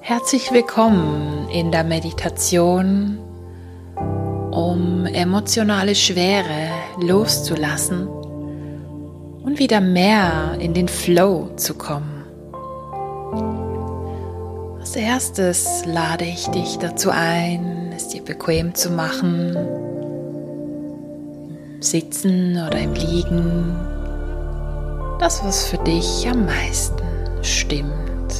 Herzlich willkommen in der Meditation, um emotionale Schwere loszulassen und wieder mehr in den Flow zu kommen. Als erstes lade ich dich dazu ein, es dir bequem zu machen, Sitzen oder im Liegen, das was für dich am meisten stimmt.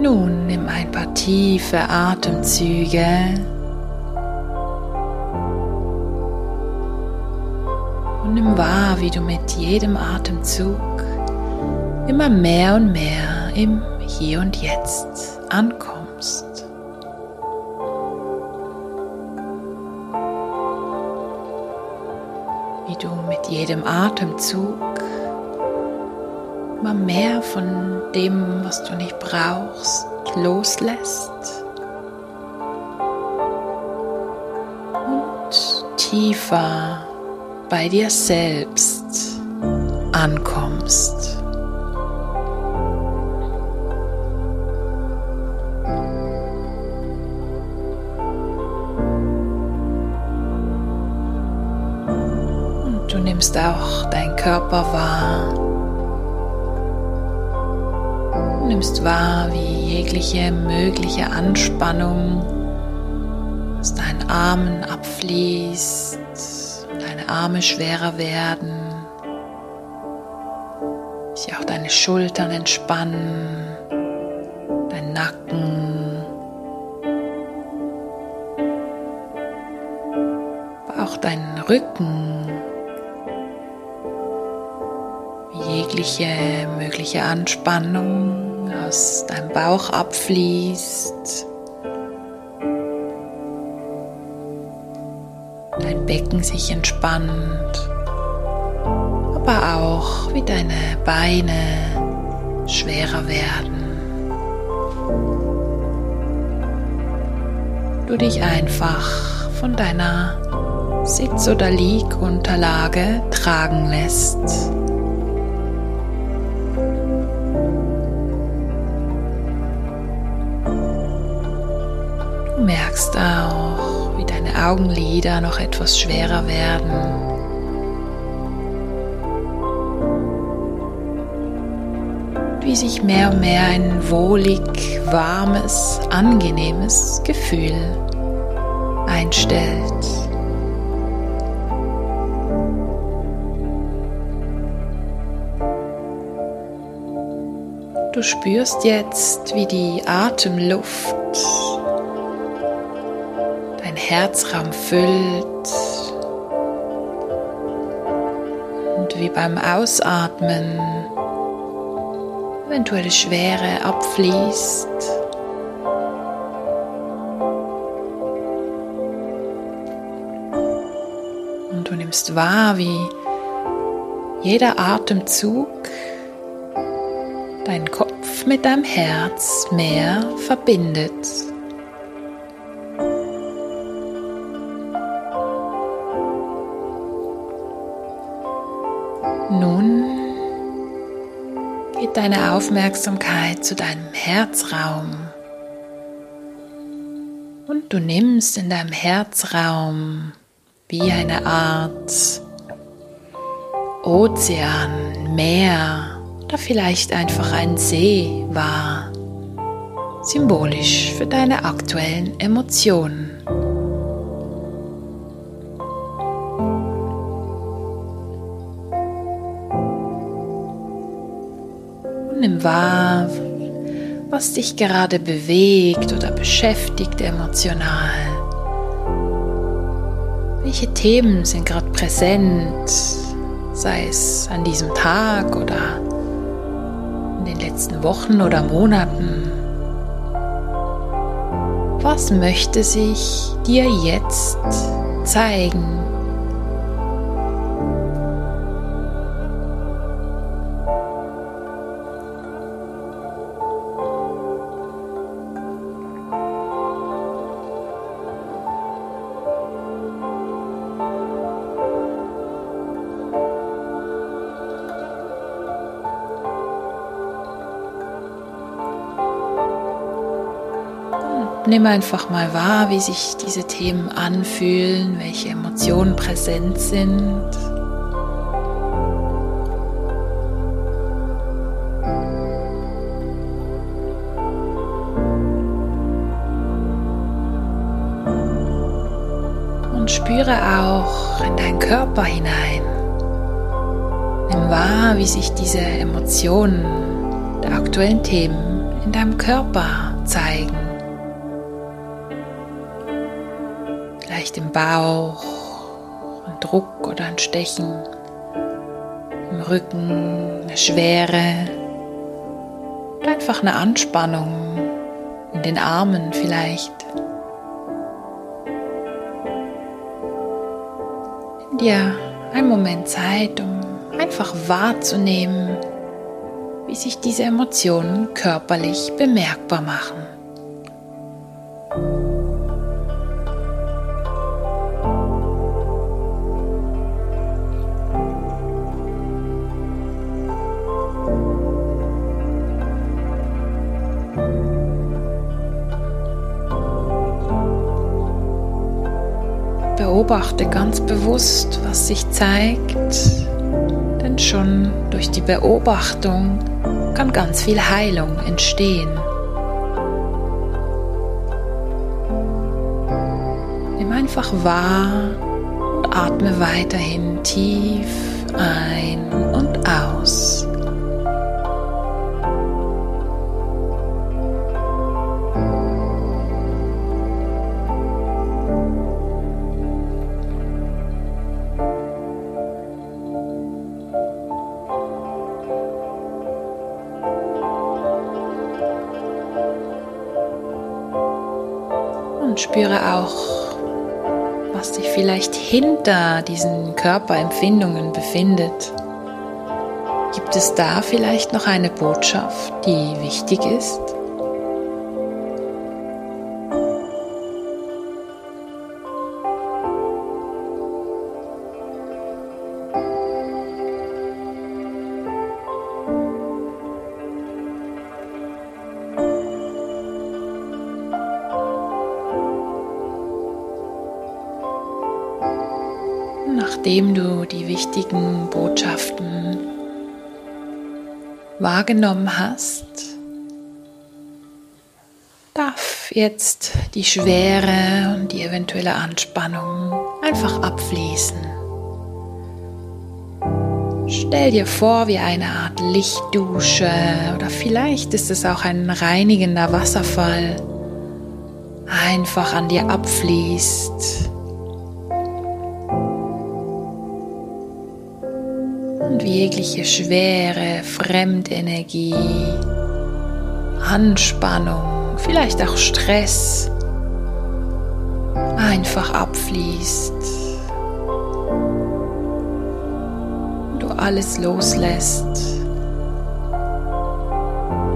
Nun nimm ein paar tiefe Atemzüge. Und nimm wahr, wie du mit jedem Atemzug immer mehr und mehr im Hier und Jetzt ankommst. Jedem Atemzug immer mehr von dem, was du nicht brauchst, loslässt und tiefer bei dir selbst ankommst. Nimmst auch deinen Körper wahr. nimmst wahr, wie jegliche mögliche Anspannung aus deinen Armen abfließt, deine Arme schwerer werden, sich auch deine Schultern entspannen, dein Nacken, auch deinen Rücken jegliche mögliche Anspannung aus deinem Bauch abfließt. Dein Becken sich entspannt, aber auch wie deine Beine schwerer werden. Du dich einfach von deiner Sitz- oder Liegunterlage tragen lässt. Merkst auch, wie deine Augenlider noch etwas schwerer werden. Wie sich mehr und mehr ein wohlig, warmes, angenehmes Gefühl einstellt. Du spürst jetzt, wie die Atemluft Herzraum füllt und wie beim Ausatmen eventuelle Schwere abfließt. Und du nimmst wahr, wie jeder Atemzug deinen Kopf mit deinem Herz mehr verbindet. Deine Aufmerksamkeit zu deinem Herzraum. Und du nimmst in deinem Herzraum wie eine Art Ozean, Meer oder vielleicht einfach ein See wahr, symbolisch für deine aktuellen Emotionen. Wahr, was dich gerade bewegt oder beschäftigt emotional. Welche Themen sind gerade präsent, sei es an diesem Tag oder in den letzten Wochen oder Monaten? Was möchte sich dir jetzt zeigen? Nimm einfach mal wahr, wie sich diese Themen anfühlen, welche Emotionen präsent sind. Und spüre auch in deinen Körper hinein. Nimm wahr, wie sich diese Emotionen der aktuellen Themen in deinem Körper zeigen. Vielleicht im Bauch, ein Druck oder ein Stechen, im Rücken, eine Schwere, einfach eine Anspannung in den Armen vielleicht. Nimm dir einen Moment Zeit, um einfach wahrzunehmen, wie sich diese Emotionen körperlich bemerkbar machen. Beobachte ganz bewusst, was sich zeigt, denn schon durch die Beobachtung kann ganz viel Heilung entstehen. Nimm einfach wahr und atme weiterhin tief ein und aus. Spüre auch, was sich vielleicht hinter diesen Körperempfindungen befindet. Gibt es da vielleicht noch eine Botschaft, die wichtig ist? Nachdem du die wichtigen Botschaften wahrgenommen hast, darf jetzt die Schwere und die eventuelle Anspannung einfach abfließen. Stell dir vor, wie eine Art Lichtdusche oder vielleicht ist es auch ein reinigender Wasserfall einfach an dir abfließt jegliche Schwere, Fremdenergie, Anspannung, vielleicht auch Stress einfach abfließt. Du alles loslässt,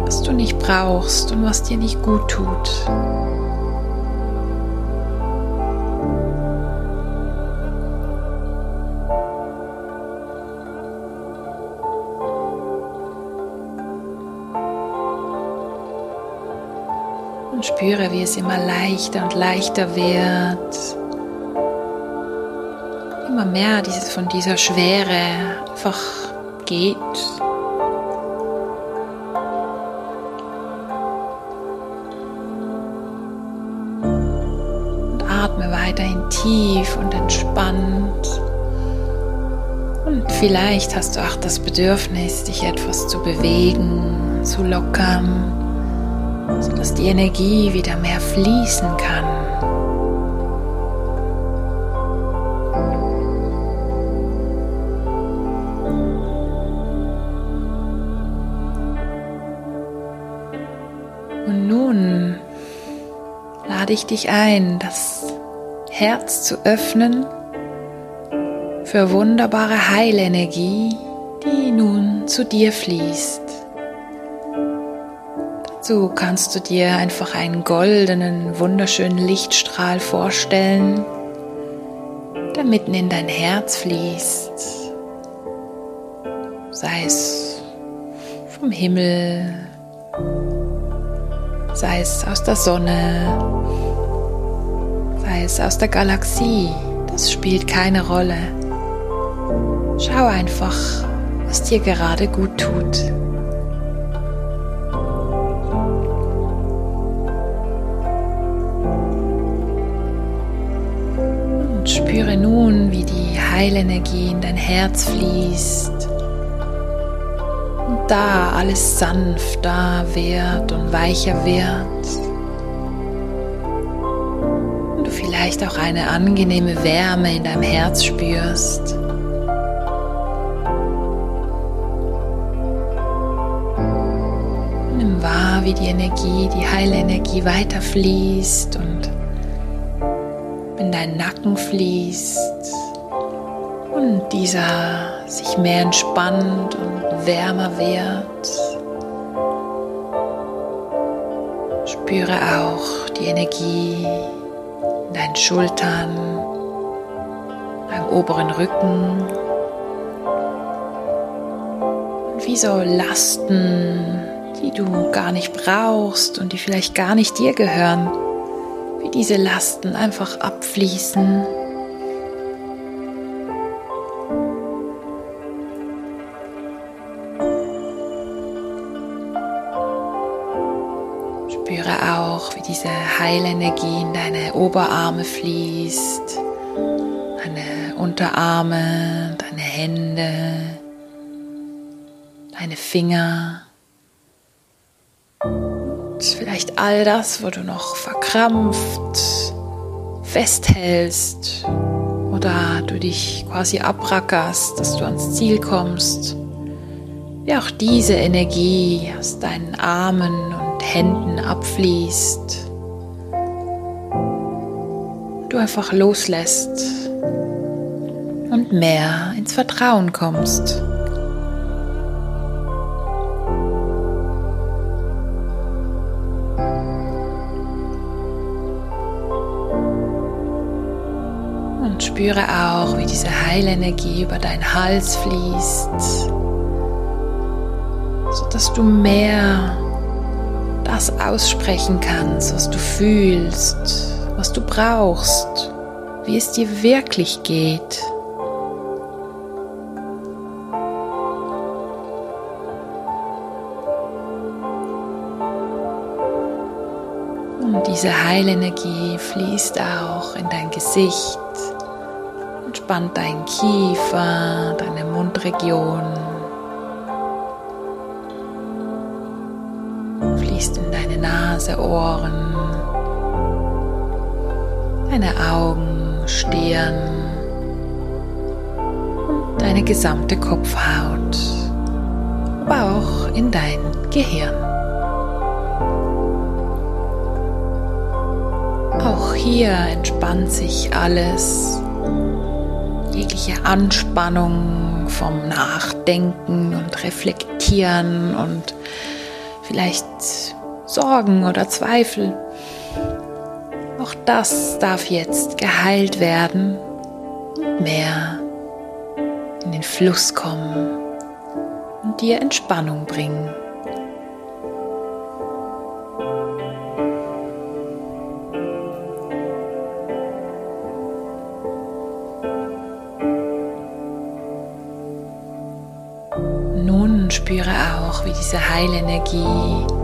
was du nicht brauchst und was dir nicht gut tut. Spüre, wie es immer leichter und leichter wird. Immer mehr dieses von dieser Schwere einfach geht. Und atme weiterhin tief und entspannt. Und vielleicht hast du auch das Bedürfnis, dich etwas zu bewegen, zu lockern sodass die Energie wieder mehr fließen kann. Und nun lade ich dich ein, das Herz zu öffnen für wunderbare Heilenergie, die nun zu dir fließt. So kannst du dir einfach einen goldenen, wunderschönen Lichtstrahl vorstellen, der mitten in dein Herz fließt. Sei es vom Himmel, sei es aus der Sonne, sei es aus der Galaxie, das spielt keine Rolle. Schau einfach, was dir gerade gut tut. Heilenergie in dein Herz fließt und da alles sanfter wird und weicher wird. Und du vielleicht auch eine angenehme Wärme in deinem Herz spürst. Nimm wahr, wie die Energie, die Heilenergie weiterfließt und in deinen Nacken fließt und dieser sich mehr entspannt und wärmer wird. Spüre auch die Energie in deinen Schultern, deinem oberen Rücken. Und wie so Lasten, die du gar nicht brauchst und die vielleicht gar nicht dir gehören, wie diese Lasten einfach abfließen. Heilenergie in deine Oberarme fließt, deine Unterarme, deine Hände, deine Finger vielleicht all das, wo du noch verkrampft festhältst oder du dich quasi abrackerst, dass du ans Ziel kommst. Wie auch diese Energie aus deinen Armen und Händen abfließt. Du einfach loslässt und mehr ins Vertrauen kommst. spüre auch, wie diese Heilenergie über deinen Hals fließt, sodass du mehr das aussprechen kannst, was du fühlst, was du brauchst, wie es dir wirklich geht. Und diese Heilenergie fließt auch in dein Gesicht, Entspannt dein Kiefer, deine Mundregion. Fließt in deine Nase, Ohren, deine Augen, Stirn und deine gesamte Kopfhaut, aber auch in dein Gehirn. Auch hier entspannt sich alles jegliche Anspannung vom Nachdenken und Reflektieren und vielleicht Sorgen oder Zweifel. Auch das darf jetzt geheilt werden mehr in den Fluss kommen und dir Entspannung bringen. spüre auch, wie diese Heilenergie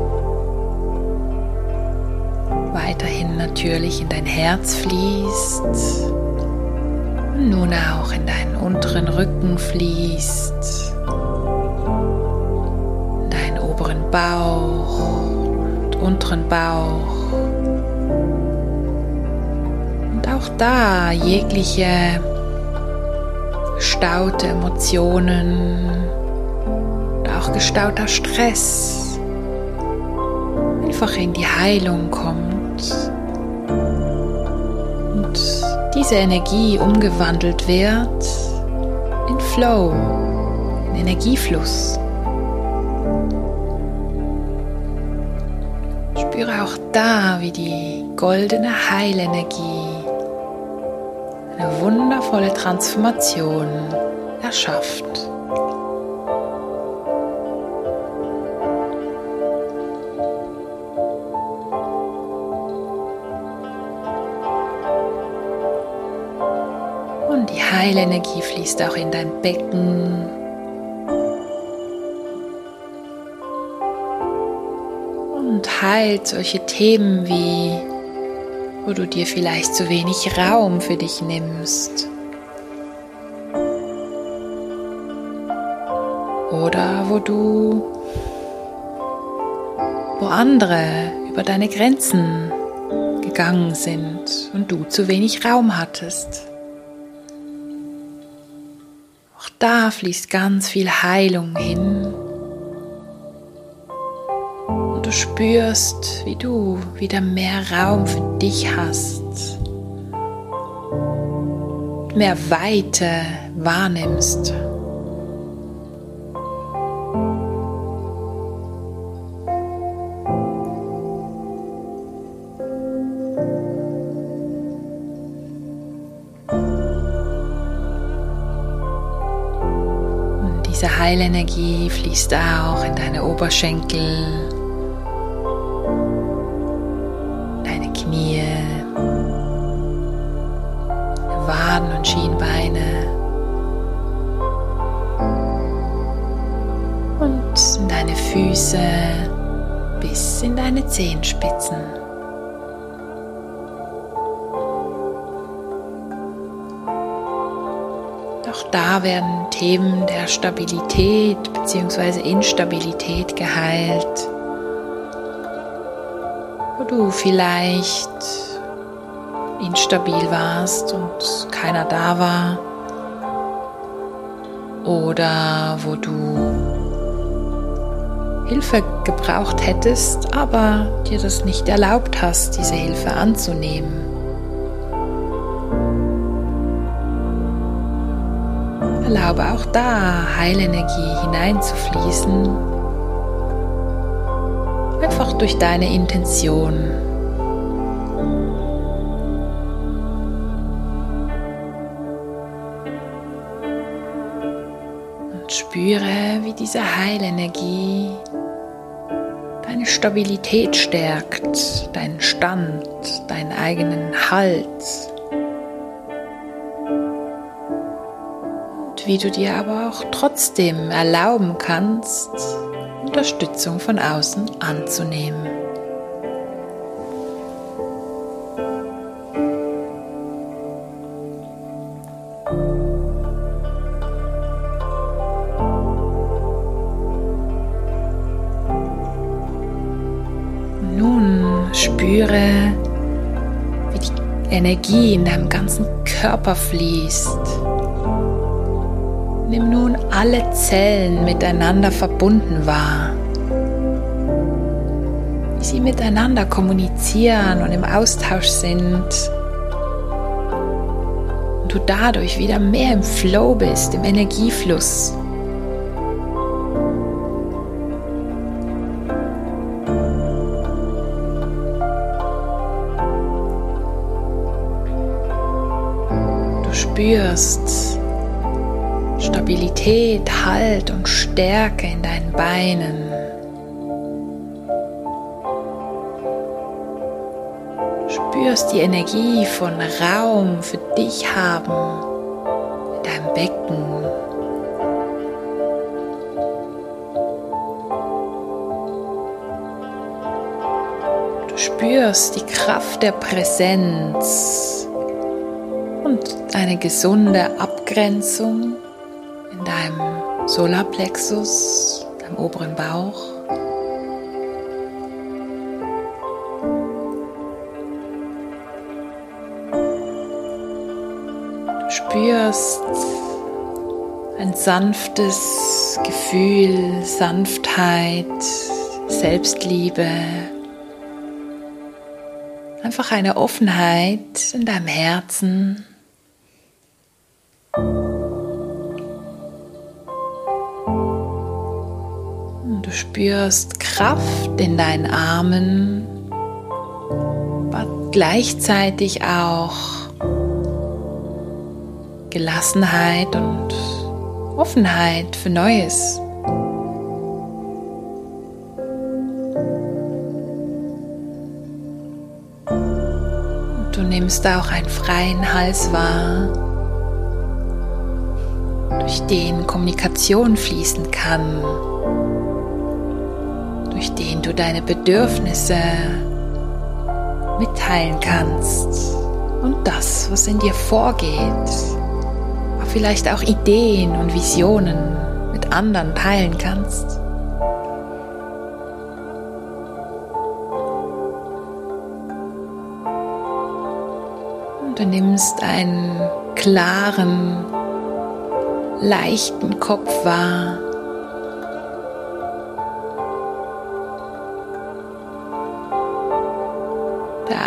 weiterhin natürlich in dein Herz fließt und nun auch in deinen unteren Rücken fließt, in deinen oberen Bauch und unteren Bauch. Und auch da jegliche gestaute Emotionen auch gestauter Stress einfach in die Heilung kommt und diese Energie umgewandelt wird in Flow, in Energiefluss. Spüre auch da, wie die goldene Heilenergie eine wundervolle Transformation erschafft. Heilenergie fließt auch in dein Becken. Und heilt solche Themen wie, wo du dir vielleicht zu wenig Raum für dich nimmst. Oder wo du, wo andere über deine Grenzen gegangen sind und du zu wenig Raum hattest. Da fließt ganz viel Heilung hin. Und du spürst, wie du wieder mehr Raum für dich hast. Mehr Weite wahrnimmst. Heilenergie fließt auch in deine Oberschenkel, deine Knie, Waden und Schienbeine und in deine Füße bis in deine Zehenspitzen. Da werden Themen der Stabilität bzw. Instabilität geheilt, wo du vielleicht instabil warst und keiner da war oder wo du Hilfe gebraucht hättest, aber dir das nicht erlaubt hast, diese Hilfe anzunehmen. Erlaube auch da Heilenergie hineinzufließen. Einfach durch deine Intention. Und spüre, wie diese Heilenergie deine Stabilität stärkt, deinen Stand, deinen eigenen Halt. Wie du dir aber auch trotzdem erlauben kannst, Unterstützung von außen anzunehmen. Nun spüre, wie die Energie in deinem ganzen Körper fließt Nimm nun alle Zellen miteinander verbunden wahr, wie sie miteinander kommunizieren und im Austausch sind und du dadurch wieder mehr im Flow bist, im Energiefluss. Du spürst, Stabilität, Halt und Stärke in deinen Beinen. spürst die Energie von Raum für dich haben in deinem Becken. Du spürst die Kraft der Präsenz und eine gesunde Abgrenzung in deinem Solarplexus, deinem oberen Bauch. Du spürst ein sanftes Gefühl, Sanftheit, Selbstliebe, einfach eine Offenheit in deinem Herzen. Spürst Kraft in deinen Armen, aber gleichzeitig auch Gelassenheit und Offenheit für Neues. Du nimmst auch einen freien Hals wahr durch den Kommunikation fließen kann, durch den du deine Bedürfnisse mitteilen kannst und das, was in dir vorgeht, aber vielleicht auch Ideen und Visionen mit anderen teilen kannst. Und du nimmst einen klaren, leichten Kopf wahr.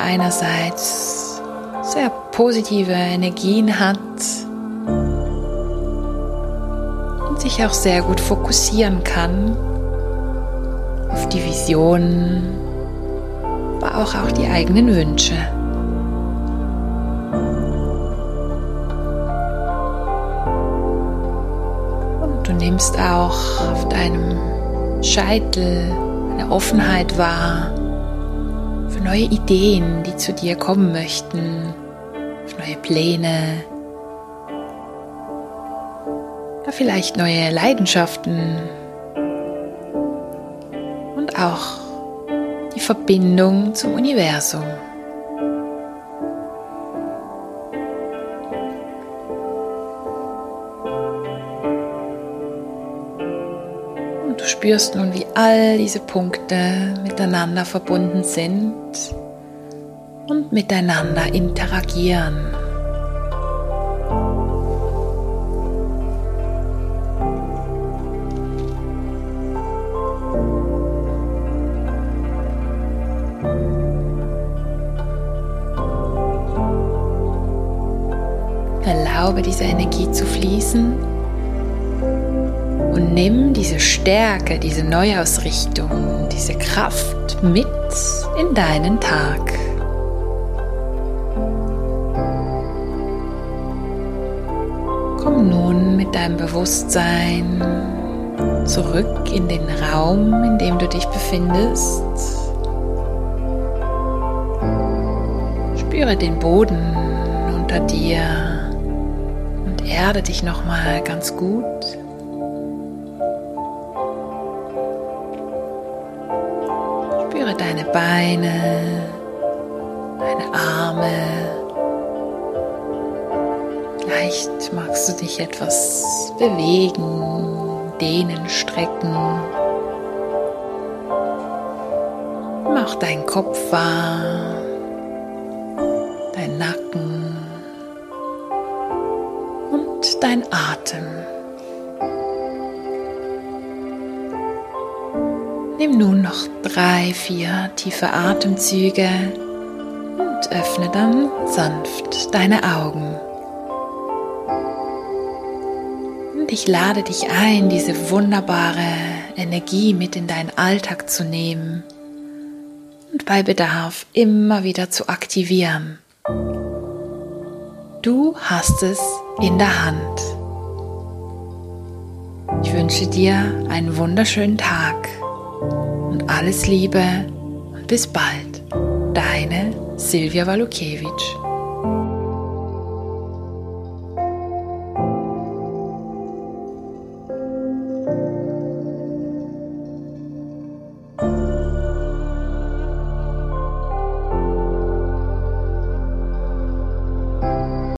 Einerseits sehr positive Energien hat und sich auch sehr gut fokussieren kann auf die Vision, aber auch, auch die eigenen Wünsche. Und du nimmst auch auf deinem Scheitel eine Offenheit wahr für neue Ideen, die zu dir kommen möchten, für neue Pläne, oder vielleicht neue Leidenschaften. Und auch die Verbindung zum Universum. Spürst nun, wie all diese Punkte miteinander verbunden sind und miteinander interagieren. Erlaube dieser Energie zu fließen und nimm diese Stärke, diese Neuausrichtung, diese Kraft mit in deinen Tag. Komm nun mit deinem Bewusstsein zurück in den Raum, in dem du dich befindest. Spüre den Boden unter dir und erde dich nochmal ganz gut. Deine Beine, deine Arme. Vielleicht magst du dich etwas bewegen, dehnen, strecken. Mach deinen Kopf wahr, dein Nacken und dein Atem. Nimm nun noch drei, vier tiefe Atemzüge und öffne dann sanft deine Augen. Und ich lade dich ein, diese wunderbare Energie mit in deinen Alltag zu nehmen und bei Bedarf immer wieder zu aktivieren. Du hast es in der Hand. Ich wünsche dir einen wunderschönen Tag und alles Liebe und bis bald. Deine Silvia Walukiewicz.